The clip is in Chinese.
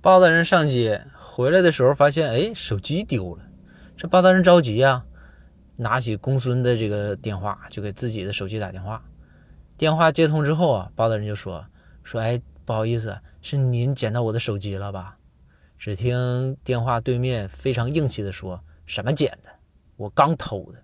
包大人上街，回来的时候发现，哎，手机丢了。这包大人着急啊，拿起公孙的这个电话，就给自己的手机打电话。电话接通之后啊，包大人就说说，哎，不好意思，是您捡到我的手机了吧？只听电话对面非常硬气的说，什么捡的？我刚偷的。